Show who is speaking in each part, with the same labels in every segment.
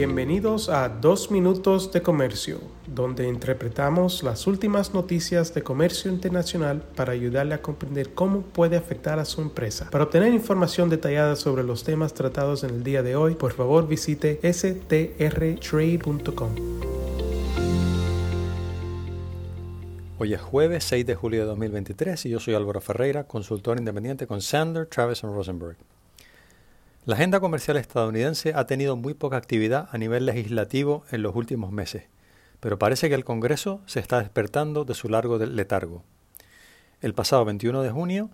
Speaker 1: Bienvenidos a Dos Minutos de Comercio, donde interpretamos las últimas noticias de comercio internacional para ayudarle a comprender cómo puede afectar a su empresa. Para obtener información detallada sobre los temas tratados en el día de hoy, por favor visite strtrade.com.
Speaker 2: Hoy es jueves 6 de julio de 2023 y yo soy Álvaro Ferreira, consultor independiente con Sander, Travis Rosenberg. La agenda comercial estadounidense ha tenido muy poca actividad a nivel legislativo en los últimos meses, pero parece que el Congreso se está despertando de su largo letargo. El pasado 21 de junio,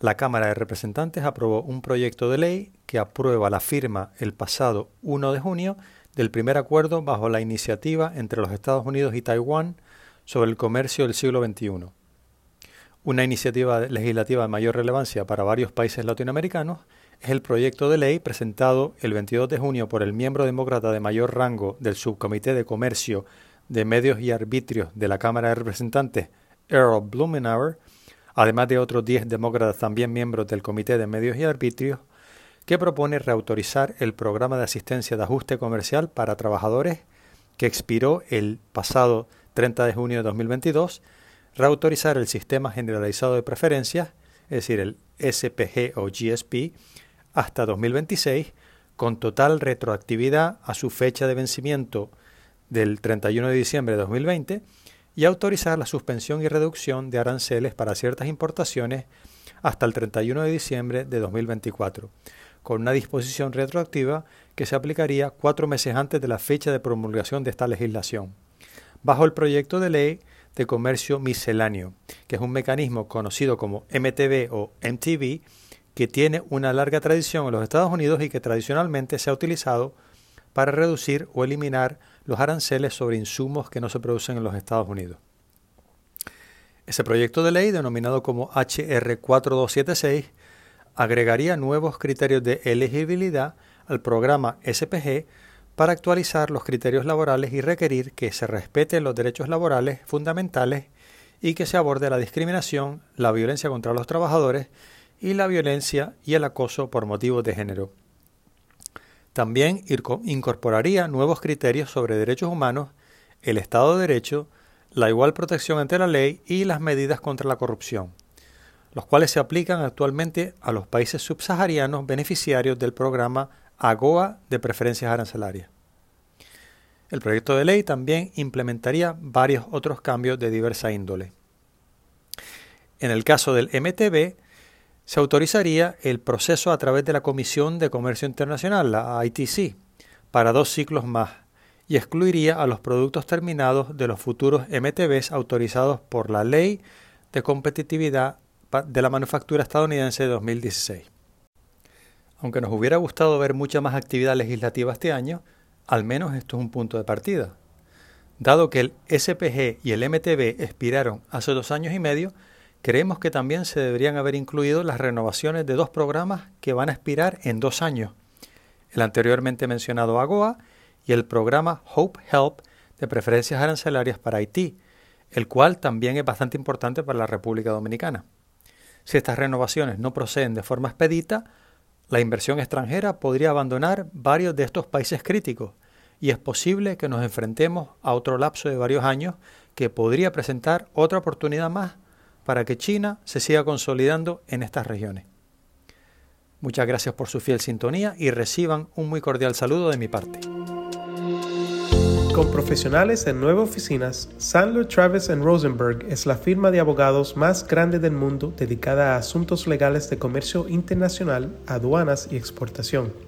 Speaker 2: la Cámara de Representantes aprobó un proyecto de ley que aprueba la firma el pasado 1 de junio del primer acuerdo bajo la iniciativa entre los Estados Unidos y Taiwán sobre el comercio del siglo XXI. Una iniciativa legislativa de mayor relevancia para varios países latinoamericanos es el proyecto de ley presentado el 22 de junio por el miembro demócrata de mayor rango del Subcomité de Comercio de Medios y Arbitrios de la Cámara de Representantes, Earl Blumenauer, además de otros 10 demócratas también miembros del Comité de Medios y Arbitrios, que propone reautorizar el programa de asistencia de ajuste comercial para trabajadores que expiró el pasado 30 de junio de 2022, reautorizar el sistema generalizado de preferencias, es decir, el SPG o GSP, hasta 2026, con total retroactividad a su fecha de vencimiento del 31 de diciembre de 2020, y autorizar la suspensión y reducción de aranceles para ciertas importaciones hasta el 31 de diciembre de 2024, con una disposición retroactiva que se aplicaría cuatro meses antes de la fecha de promulgación de esta legislación, bajo el proyecto de ley de comercio misceláneo, que es un mecanismo conocido como MTB o MTV, que tiene una larga tradición en los Estados Unidos y que tradicionalmente se ha utilizado para reducir o eliminar los aranceles sobre insumos que no se producen en los Estados Unidos. Ese proyecto de ley, denominado como HR 4276, agregaría nuevos criterios de elegibilidad al programa SPG para actualizar los criterios laborales y requerir que se respeten los derechos laborales fundamentales y que se aborde la discriminación, la violencia contra los trabajadores y la violencia y el acoso por motivos de género. También incorporaría nuevos criterios sobre derechos humanos, el Estado de Derecho, la igual protección ante la ley y las medidas contra la corrupción, los cuales se aplican actualmente a los países subsaharianos beneficiarios del programa AGOA de preferencias arancelarias. El proyecto de ley también implementaría varios otros cambios de diversa índole. En el caso del MTB, se autorizaría el proceso a través de la Comisión de Comercio Internacional, la ITC, para dos ciclos más y excluiría a los productos terminados de los futuros MTBs autorizados por la Ley de Competitividad de la Manufactura Estadounidense de 2016. Aunque nos hubiera gustado ver mucha más actividad legislativa este año, al menos esto es un punto de partida. Dado que el SPG y el MTB expiraron hace dos años y medio, creemos que también se deberían haber incluido las renovaciones de dos programas que van a expirar en dos años, el anteriormente mencionado AGOA y el programa Hope Help de preferencias arancelarias para Haití, el cual también es bastante importante para la República Dominicana. Si estas renovaciones no proceden de forma expedita, la inversión extranjera podría abandonar varios de estos países críticos y es posible que nos enfrentemos a otro lapso de varios años que podría presentar otra oportunidad más para que China se siga consolidando en estas regiones. Muchas gracias por su fiel sintonía y reciban un muy cordial saludo de mi parte.
Speaker 1: Con profesionales en nueve oficinas, Sandler Travis Rosenberg es la firma de abogados más grande del mundo dedicada a asuntos legales de comercio internacional, aduanas y exportación.